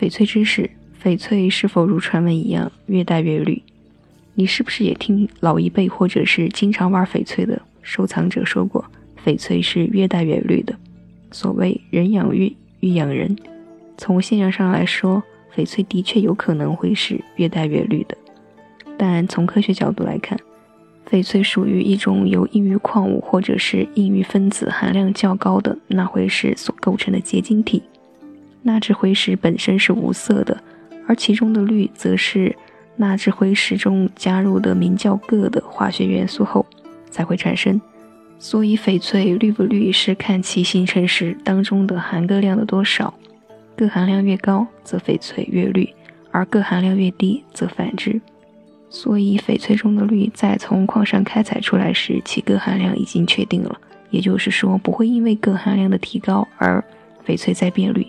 翡翠知识：翡翠是否如传闻一样越戴越绿？你是不是也听老一辈或者是经常玩翡翠的收藏者说过，翡翠是越戴越绿的？所谓人养玉，玉养人。从现象上来说，翡翠的确有可能会是越戴越绿的。但从科学角度来看，翡翠属于一种由硬玉矿物或者是硬玉分子含量较高的钠辉石所构成的结晶体。钠质辉石本身是无色的，而其中的氯则是钠质辉石中加入的名叫铬的化学元素后才会产生。所以翡翠绿不绿是看其形成时当中的含铬量的多少，铬含量越高，则翡翠越绿，而铬含量越低，则反之。所以翡翠中的绿在从矿上开采出来时，其铬含量已经确定了，也就是说不会因为铬含量的提高而翡翠再变绿。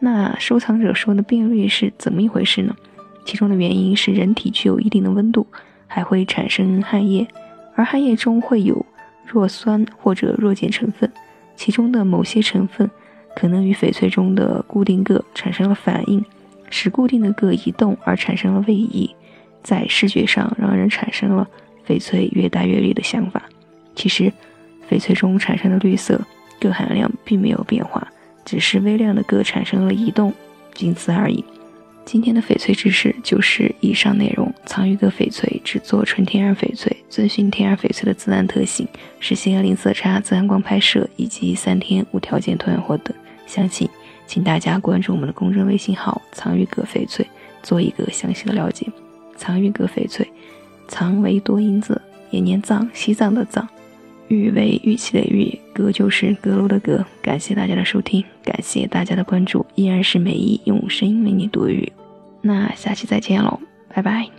那收藏者说的变绿是怎么一回事呢？其中的原因是人体具有一定的温度，还会产生汗液，而汗液中会有弱酸或者弱碱成分，其中的某些成分可能与翡翠中的固定铬产生了反应，使固定的铬移动而产生了位移，在视觉上让人产生了翡翠越大越绿的想法。其实，翡翠中产生的绿色铬含量并没有变化。只是微量的铬产生了移动，仅此而已。今天的翡翠知识就是以上内容。藏玉阁翡翠只做纯天然翡翠，遵循天然翡翠的自然特性，实现零色差、自然光拍摄以及三天无条件退换货等。详情请大家关注我们的公众微信号“藏玉阁翡翠”，做一个详细的了解。藏玉阁翡翠，藏为多音字，也念藏，西藏的藏。玉为玉器的玉，阁就是阁楼的阁。感谢大家的收听，感谢大家的关注，依然是美意用声音为你读语。那下期再见喽，拜拜。